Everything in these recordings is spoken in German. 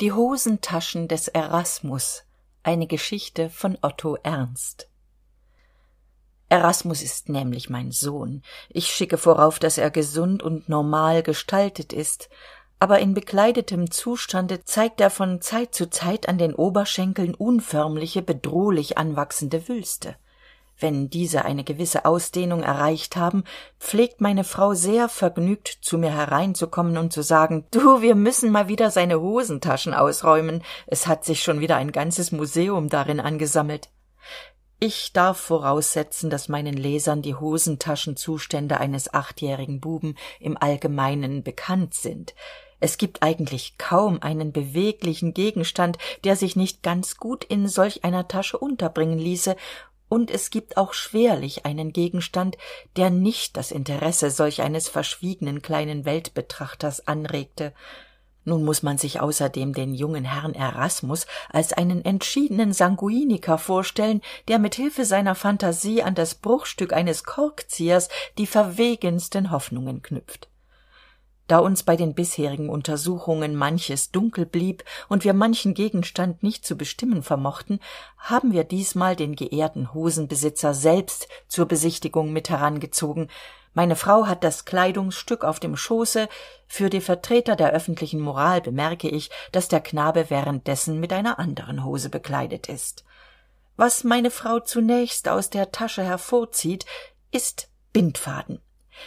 die hosentaschen des erasmus. Eine geschichte von otto ernst. Erasmus ist nämlich mein sohn. Ich schicke vorauf dass er gesund und normal gestaltet ist aber in bekleidetem zustande zeigt er von zeit zu zeit an den oberschenkeln unförmliche bedrohlich anwachsende wülste wenn diese eine gewisse ausdehnung erreicht haben pflegt meine frau sehr vergnügt zu mir hereinzukommen und zu sagen du wir müssen mal wieder seine hosentaschen ausräumen. Es hat sich schon wieder ein ganzes museum darin angesammelt. Ich darf voraussetzen dass meinen lesern die hosentaschenzustände eines achtjährigen buben im allgemeinen bekannt sind. Es gibt eigentlich kaum einen beweglichen gegenstand der sich nicht ganz gut in solch einer tasche unterbringen ließe und es gibt auch schwerlich einen gegenstand der nicht das interesse solch eines verschwiegenen kleinen weltbetrachters anregte. Nun muss man sich außerdem den jungen herrn erasmus als einen entschiedenen sanguiniker vorstellen der mit hilfe seiner phantasie an das bruchstück eines korkziehers die verwegensten hoffnungen knüpft da uns bei den bisherigen untersuchungen manches dunkel blieb und wir manchen gegenstand nicht zu bestimmen vermochten haben wir diesmal den geehrten hosenbesitzer selbst zur besichtigung mit herangezogen. Meine frau hat das kleidungsstück auf dem schoße. Für die vertreter der öffentlichen moral bemerke ich dass der knabe währenddessen mit einer anderen hose bekleidet ist. Was meine frau zunächst aus der tasche hervorzieht ist bindfaden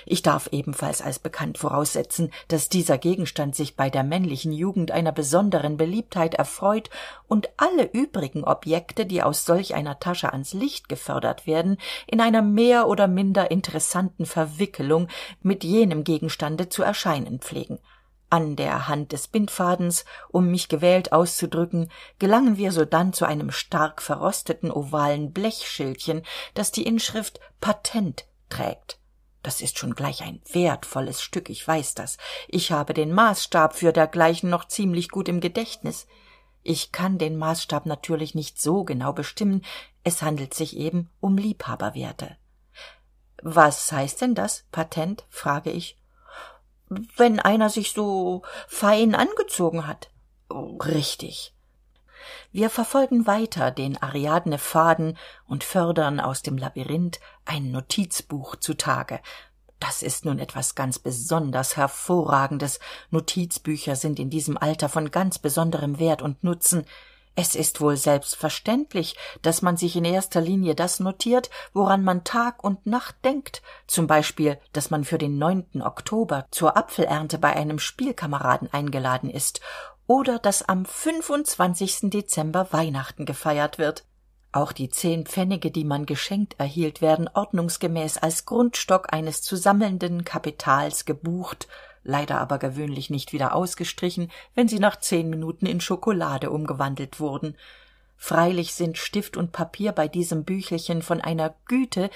ich darf ebenfalls als bekannt voraussetzen dass dieser gegenstand sich bei der männlichen jugend einer besonderen beliebtheit erfreut und alle übrigen objekte die aus solch einer tasche ans licht gefördert werden in einer mehr oder minder interessanten verwickelung mit jenem gegenstande zu erscheinen pflegen. An der hand des bindfadens um mich gewählt auszudrücken gelangen wir sodann zu einem stark verrosteten ovalen blechschildchen das die inschrift patent trägt das ist schon gleich ein wertvolles stück ich weiß das. Ich habe den maßstab für dergleichen noch ziemlich gut im gedächtnis. Ich kann den maßstab natürlich nicht so genau bestimmen. Es handelt sich eben um liebhaberwerte. Was heißt denn das? Patent? frage ich. Wenn einer sich so fein angezogen hat. Richtig wir verfolgen weiter den ariadne faden und fördern aus dem labyrinth ein notizbuch zutage. Das ist nun etwas ganz besonders hervorragendes. Notizbücher sind in diesem alter von ganz besonderem wert und nutzen. Es ist wohl selbstverständlich dass man sich in erster linie das notiert woran man tag und nacht denkt. Zum beispiel dass man für den neunten oktober zur apfelernte bei einem spielkameraden eingeladen ist oder dass am fünfundzwanzigsten dezember weihnachten gefeiert wird. Auch die zehn pfennige die man geschenkt erhielt werden ordnungsgemäß als grundstock eines zu sammelnden kapitals gebucht leider aber gewöhnlich nicht wieder ausgestrichen wenn sie nach zehn minuten in schokolade umgewandelt wurden freilich sind stift und papier bei diesem büchelchen von einer güte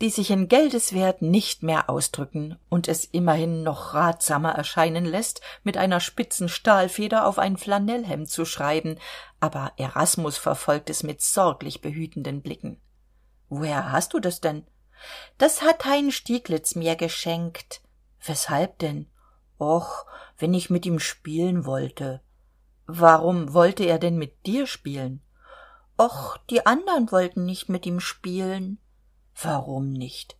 die sich in geldeswert nicht mehr ausdrücken und es immerhin noch ratsamer erscheinen lässt mit einer spitzen stahlfeder auf ein flanellhemd zu schreiben. Aber erasmus verfolgt es mit sorglich behütenden blicken. Woher hast du das denn? Das hat hein stieglitz mir geschenkt. Weshalb denn? Och wenn ich mit ihm spielen wollte. Warum wollte er denn mit dir spielen och die andern wollten nicht mit ihm spielen. Warum nicht?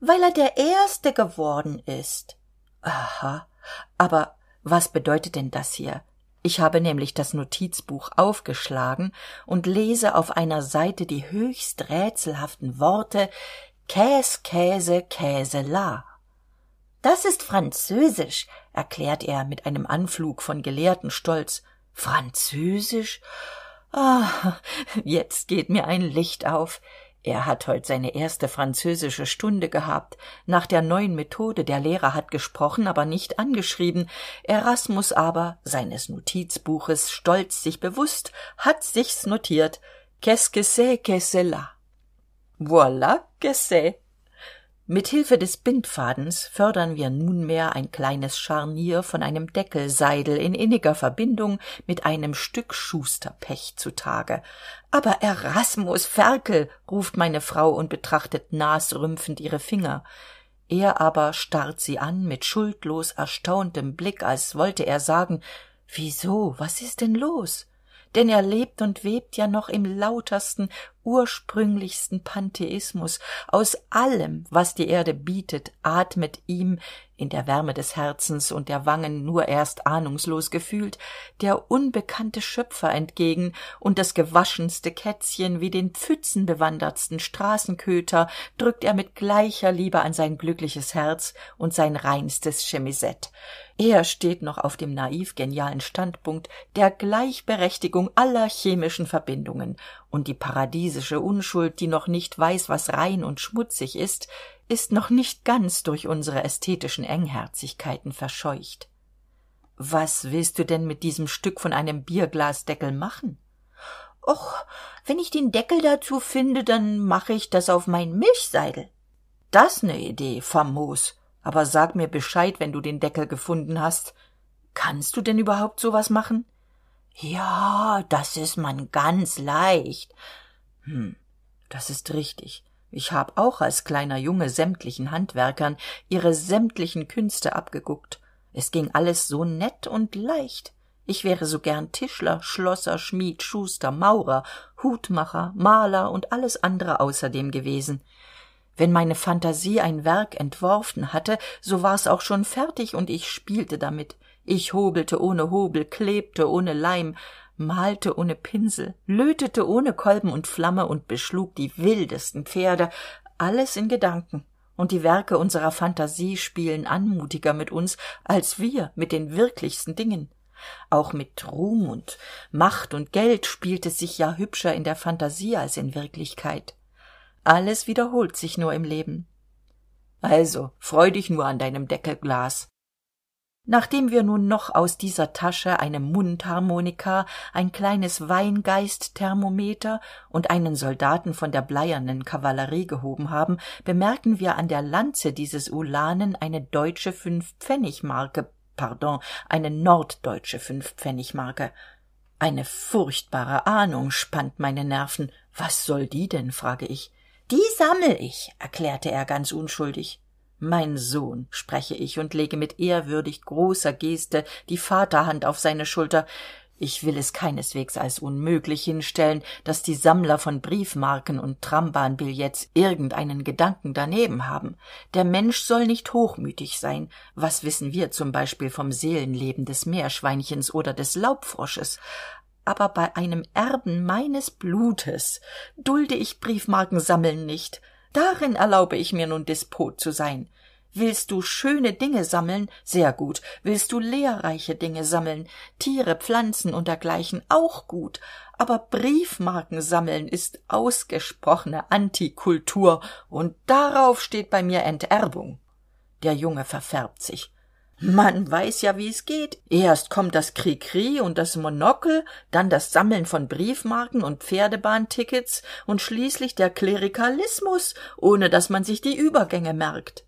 Weil er der erste geworden ist. Aha aber was bedeutet denn das hier? Ich habe nämlich das notizbuch aufgeschlagen und lese auf einer seite die höchst rätselhaften worte käs käse käsela. Das ist französisch erklärt er mit einem anflug von gelehrtenstolz französisch ah jetzt geht mir ein licht auf. Er hat heut seine erste französische stunde gehabt. Nach der neuen methode der lehrer hat gesprochen aber nicht angeschrieben. Erasmus aber seines notizbuches stolz sich bewusst hat sich's notiert qu'est-ce que c'est que cela voilà que c'est mit hilfe des bindfadens fördern wir nunmehr ein kleines scharnier von einem deckelseidel in inniger verbindung mit einem stück schusterpech zutage. Aber erasmus ferkel ruft meine frau und betrachtet nasrümpfend ihre finger. Er aber starrt sie an mit schuldlos erstauntem blick als wollte er sagen wieso? Was ist denn los denn er lebt und webt ja noch im lautersten ursprünglichsten pantheismus. Aus allem was die erde bietet atmet ihm in der wärme des herzens und der wangen nur erst ahnungslos gefühlt der unbekannte schöpfer entgegen und das gewaschenste kätzchen wie den pfützenbewandertsten straßenköter drückt er mit gleicher liebe an sein glückliches herz und sein reinstes chemisett er steht noch auf dem naiv genialen standpunkt der gleichberechtigung aller chemischen verbindungen. Und die paradiesische unschuld die noch nicht weiß was rein und schmutzig ist ist noch nicht ganz durch unsere ästhetischen engherzigkeiten verscheucht. Was willst du denn mit diesem stück von einem bierglasdeckel machen? Och wenn ich den deckel dazu finde dann mache ich das auf mein milchseidel. Das ne idee famos aber sag mir bescheid wenn du den deckel gefunden hast. Kannst du denn überhaupt so was machen? Ja das ist man ganz leicht. Hm das ist richtig. Ich hab auch als kleiner junge sämtlichen handwerkern ihre sämtlichen künste abgeguckt. Es ging alles so nett und leicht. Ich wäre so gern tischler schlosser schmied schuster maurer hutmacher maler und alles andere außerdem gewesen wenn meine phantasie ein werk entworfen hatte so war's auch schon fertig und ich spielte damit. Ich hobelte ohne hobel klebte ohne leim malte ohne pinsel lötete ohne kolben und flamme und beschlug die wildesten pferde alles in gedanken. Und die werke unserer phantasie spielen anmutiger mit uns als wir mit den wirklichsten dingen. Auch mit ruhm und macht und geld spielt es sich ja hübscher in der phantasie als in wirklichkeit alles wiederholt sich nur im leben. Also freu dich nur an deinem deckelglas. Nachdem wir nun noch aus dieser tasche eine mundharmonika ein kleines weingeistthermometer und einen soldaten von der bleiernen kavallerie gehoben haben bemerken wir an der lanze dieses ulanen eine deutsche fünfpfennigmarke. Pardon eine norddeutsche fünfpfennigmarke. Eine furchtbare ahnung spannt meine nerven. Was soll die denn frage ich die sammel ich erklärte er ganz unschuldig. Mein sohn spreche ich und lege mit ehrwürdig großer geste die vaterhand auf seine schulter. Ich will es keineswegs als unmöglich hinstellen dass die sammler von briefmarken und trambahnbillets irgendeinen gedanken daneben haben. Der mensch soll nicht hochmütig sein. Was wissen wir zum beispiel vom seelenleben des meerschweinchens oder des laubfrosches aber bei einem erben meines blutes dulde ich briefmarkensammeln nicht. Darin erlaube ich mir nun despot zu sein. Willst du schöne dinge sammeln? Sehr gut. Willst du lehrreiche dinge sammeln? Tiere pflanzen und dergleichen? Auch gut. Aber briefmarken sammeln ist ausgesprochene antikultur und darauf steht bei mir enterbung. Der junge verfärbt sich man weiß ja wie es geht. Erst kommt das krikri und das monokel dann das sammeln von briefmarken und pferdebahntickets und schließlich der klerikalismus ohne dass man sich die übergänge merkt.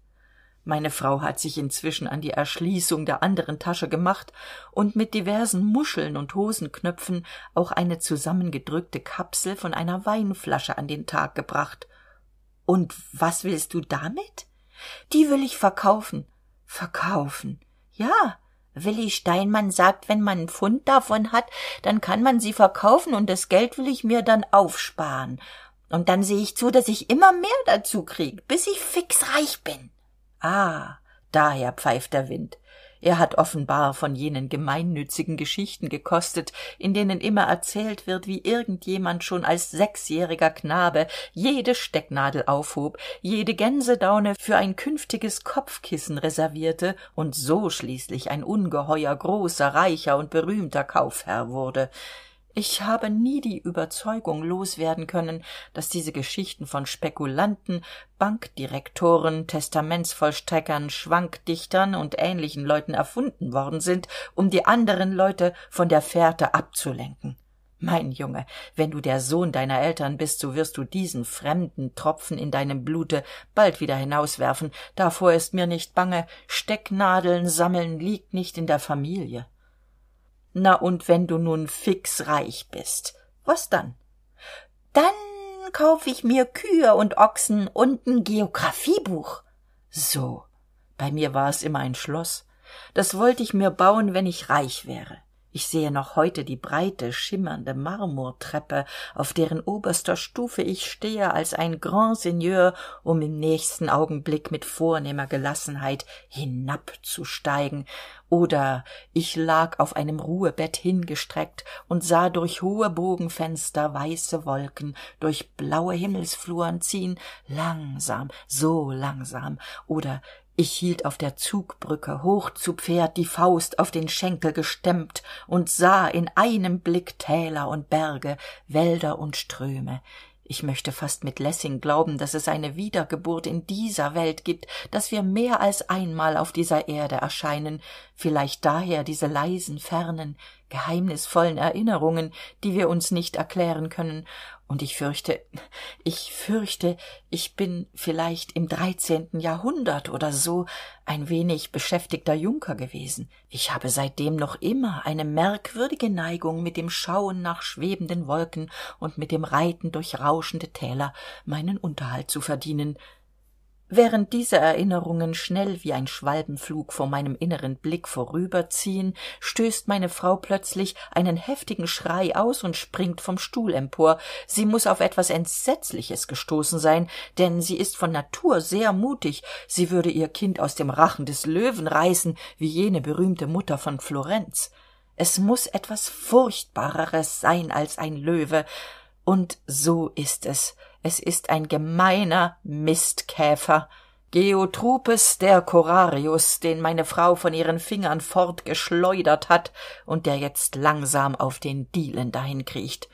Meine frau hat sich inzwischen an die erschließung der anderen tasche gemacht und mit diversen muscheln und hosenknöpfen auch eine zusammengedrückte kapsel von einer weinflasche an den tag gebracht. Und was willst du damit? Die will ich verkaufen verkaufen. Ja willi steinmann sagt wenn man n pfund davon hat dann kann man sie verkaufen und das geld will ich mir dann aufsparen. Und dann seh ich zu dass ich immer mehr dazu krieg bis ich fix reich bin. Ah daher pfeift der wind. Er hat offenbar von jenen gemeinnützigen geschichten gekostet in denen immer erzählt wird wie irgend jemand schon als sechsjähriger knabe jede stecknadel aufhob jede gänsedaune für ein künftiges kopfkissen reservierte und so schließlich ein ungeheuer großer reicher und berühmter kaufherr wurde ich habe nie die überzeugung loswerden können dass diese geschichten von spekulanten bankdirektoren testamentsvollstreckern schwankdichtern und ähnlichen leuten erfunden worden sind um die anderen leute von der fährte abzulenken. Mein junge wenn du der sohn deiner eltern bist so wirst du diesen fremden tropfen in deinem blute bald wieder hinauswerfen. Davor ist mir nicht bange. Stecknadeln sammeln liegt nicht in der familie na und wenn du nun fix reich bist was dann? Dann kauf ich mir kühe und ochsen und n geographiebuch so bei mir war es immer ein schloss das wollt ich mir bauen wenn ich reich wäre ich sehe noch heute die breite schimmernde marmortreppe auf deren oberster stufe ich stehe als ein grand seigneur um im nächsten augenblick mit vornehmer gelassenheit hinabzusteigen. Oder ich lag auf einem ruhebett hingestreckt und sah durch hohe bogenfenster weiße wolken durch blaue himmelsfluren ziehen. Langsam so langsam. Oder ich hielt auf der zugbrücke hoch zu pferd die faust auf den schenkel gestemmt und sah in einem blick täler und berge wälder und ströme. Ich möchte fast mit lessing glauben dass es eine wiedergeburt in dieser welt gibt dass wir mehr als einmal auf dieser erde erscheinen vielleicht daher diese leisen fernen geheimnisvollen erinnerungen die wir uns nicht erklären können. Und ich fürchte ich fürchte ich bin vielleicht im dreizehnten jahrhundert oder so ein wenig beschäftigter junker gewesen. Ich habe seitdem noch immer eine merkwürdige neigung mit dem schauen nach schwebenden wolken und mit dem reiten durch rauschende täler meinen unterhalt zu verdienen während diese erinnerungen schnell wie ein schwalbenflug vor meinem inneren blick vorüberziehen stößt meine frau plötzlich einen heftigen schrei aus und springt vom stuhl empor. Sie muss auf etwas entsetzliches gestoßen sein denn sie ist von natur sehr mutig. Sie würde ihr kind aus dem rachen des löwen reißen wie jene berühmte mutter von florenz. Es muss etwas furchtbareres sein als ein löwe. Und so ist es es ist ein gemeiner mistkäfer geotrupes der corarius den meine frau von ihren fingern fortgeschleudert hat und der jetzt langsam auf den dielen dahinkriecht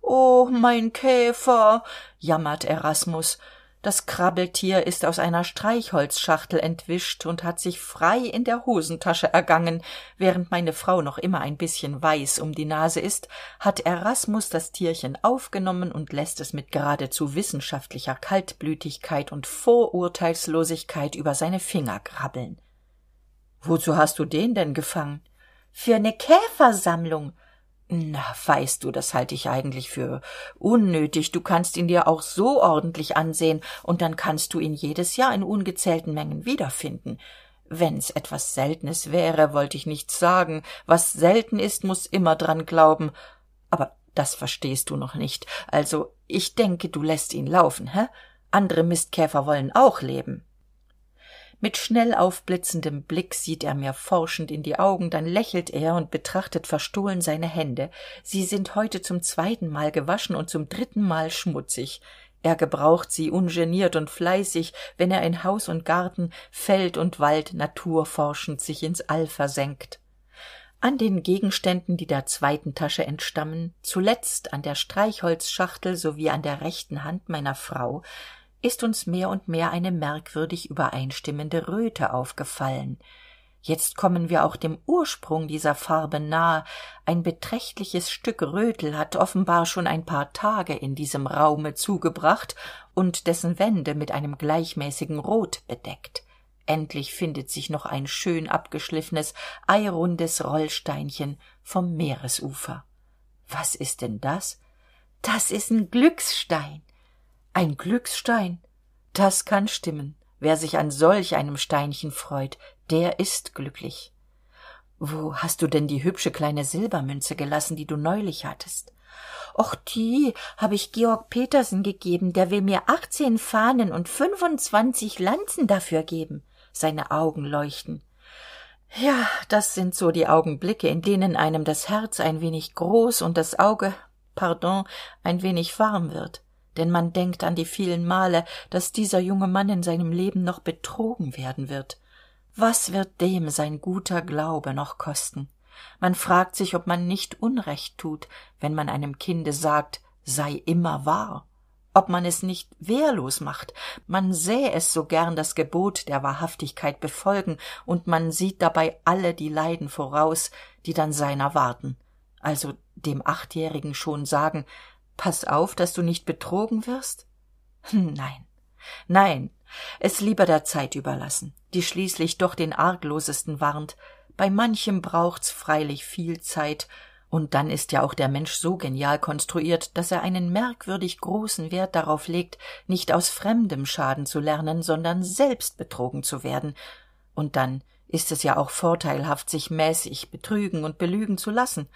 o mein käfer jammert erasmus das krabbeltier ist aus einer streichholzschachtel entwischt und hat sich frei in der hosentasche ergangen. Während meine frau noch immer ein bisschen weiß um die nase ist hat erasmus das tierchen aufgenommen und lässt es mit geradezu wissenschaftlicher kaltblütigkeit und vorurteilslosigkeit über seine finger krabbeln. Wozu hast du den denn gefangen? Für ne käfersammlung na weißt du das halte ich eigentlich für unnötig. Du kannst ihn dir auch so ordentlich ansehen und dann kannst du ihn jedes jahr in ungezählten mengen wiederfinden. Wenn's etwas seltenes wäre wollte ich nichts sagen. Was selten ist muss immer dran glauben. Aber das verstehst du noch nicht. Also ich denke du lässt ihn laufen hä? Andere mistkäfer wollen auch leben mit schnell aufblitzendem blick sieht er mir forschend in die augen dann lächelt er und betrachtet verstohlen seine hände. Sie sind heute zum zweitenmal gewaschen und zum drittenmal schmutzig. Er gebraucht sie ungeniert und fleißig wenn er in haus und garten feld und wald naturforschend sich ins all versenkt. An den gegenständen die der zweiten tasche entstammen zuletzt an der streichholzschachtel sowie an der rechten hand meiner frau ist uns mehr und mehr eine merkwürdig übereinstimmende röte aufgefallen. Jetzt kommen wir auch dem ursprung dieser farbe nahe. Ein beträchtliches stück rötel hat offenbar schon ein paar tage in diesem raume zugebracht und dessen wände mit einem gleichmäßigen rot bedeckt. Endlich findet sich noch ein schön abgeschliffenes eirundes rollsteinchen vom meeresufer. Was ist denn das? Das ist n glücksstein ein glücksstein. Das kann stimmen. Wer sich an solch einem steinchen freut der ist glücklich. Wo hast du denn die hübsche kleine silbermünze gelassen die du neulich hattest? Och die hab ich georg petersen gegeben der will mir achtzehn fahnen und fünfundzwanzig lanzen dafür geben. Seine augen leuchten. Ja das sind so die augenblicke in denen einem das herz ein wenig groß und das auge pardon ein wenig warm wird denn man denkt an die vielen male dass dieser junge mann in seinem leben noch betrogen werden wird. Was wird dem sein guter glaube noch kosten? Man fragt sich ob man nicht unrecht tut wenn man einem kinde sagt sei immer wahr. Ob man es nicht wehrlos macht. Man sähe es so gern das gebot der wahrhaftigkeit befolgen und man sieht dabei alle die leiden voraus die dann seiner warten. Also dem achtjährigen schon sagen paß auf dass du nicht betrogen wirst? Nein. Nein es lieber der zeit überlassen die schließlich doch den arglosesten warnt. Bei manchem braucht's freilich viel zeit. Und dann ist ja auch der mensch so genial konstruiert dass er einen merkwürdig großen wert darauf legt nicht aus fremdem schaden zu lernen sondern selbst betrogen zu werden. Und dann ist es ja auch vorteilhaft sich mäßig betrügen und belügen zu lassen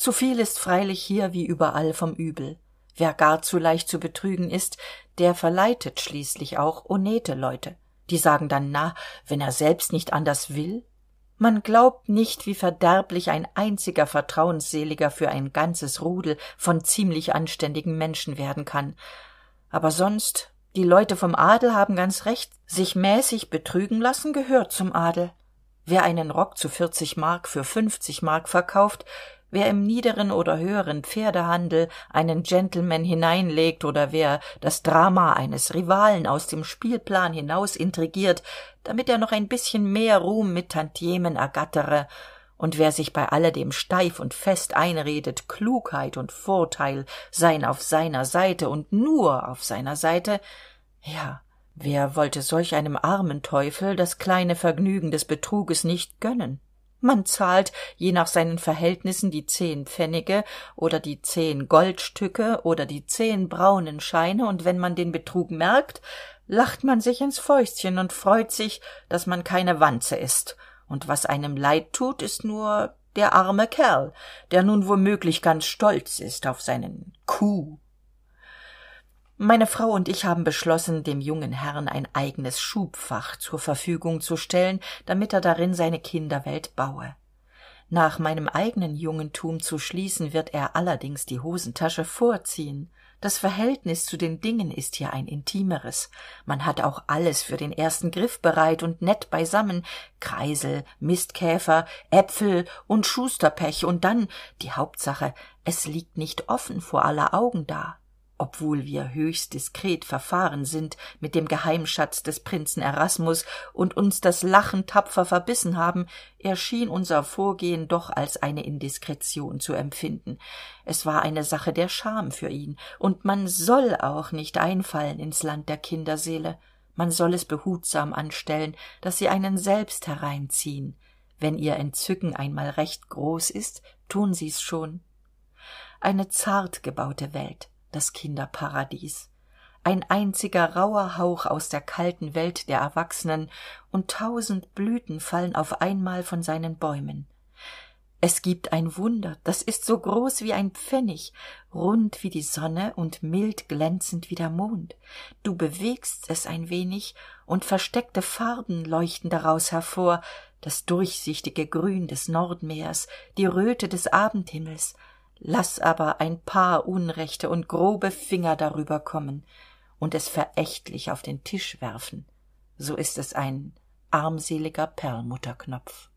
zu viel ist freilich hier wie überall vom übel. Wer gar zu leicht zu betrügen ist der verleitet schließlich auch honnete leute. Die sagen dann na wenn er selbst nicht anders will? Man glaubt nicht wie verderblich ein einziger vertrauensseliger für ein ganzes rudel von ziemlich anständigen menschen werden kann. Aber sonst die leute vom adel haben ganz recht. Sich mäßig betrügen lassen gehört zum adel. Wer einen rock zu vierzig mark für fünfzig mark verkauft wer im niederen oder höheren pferdehandel einen gentleman hineinlegt oder wer das drama eines rivalen aus dem spielplan hinaus intrigiert damit er noch ein bisschen mehr ruhm mit tantiemen ergattere und wer sich bei alledem steif und fest einredet klugheit und vorteil seien auf seiner seite und nur auf seiner seite ja wer wollte solch einem armen teufel das kleine vergnügen des betruges nicht gönnen man zahlt je nach seinen verhältnissen die zehn pfennige oder die zehn goldstücke oder die zehn braunen scheine. Und wenn man den betrug merkt lacht man sich ins fäustchen und freut sich dass man keine wanze ist und was einem leid tut ist nur der arme kerl der nun womöglich ganz stolz ist auf seinen coup meine frau und ich haben beschlossen dem jungen herrn ein eigenes schubfach zur verfügung zu stellen damit er darin seine kinderwelt baue. Nach meinem eigenen jungentum zu schließen wird er allerdings die hosentasche vorziehen. Das verhältnis zu den dingen ist hier ein intimeres. Man hat auch alles für den ersten griff bereit und nett beisammen. Kreisel mistkäfer äpfel und schusterpech. Und dann die hauptsache es liegt nicht offen vor aller augen da obwohl wir höchst diskret verfahren sind mit dem geheimschatz des prinzen erasmus und uns das lachen tapfer verbissen haben erschien unser vorgehen doch als eine indiskretion zu empfinden. Es war eine sache der scham für ihn. Und man soll auch nicht einfallen ins land der kinderseele. Man soll es behutsam anstellen dass sie einen selbst hereinziehen. Wenn ihr entzücken einmal recht groß ist tun sie's schon. Eine zart gebaute welt das kinderparadies. Ein einziger rauher hauch aus der kalten welt der erwachsenen und tausend blüten fallen auf einmal von seinen bäumen. Es gibt ein wunder das ist so groß wie ein pfennig rund wie die sonne und mild glänzend wie der mond. Du bewegst es ein wenig und versteckte farben leuchten daraus hervor das durchsichtige grün des nordmeers die röte des abendhimmels lass aber ein paar unrechte und grobe finger darüber kommen und es verächtlich auf den tisch werfen. So ist es ein armseliger perlmutterknopf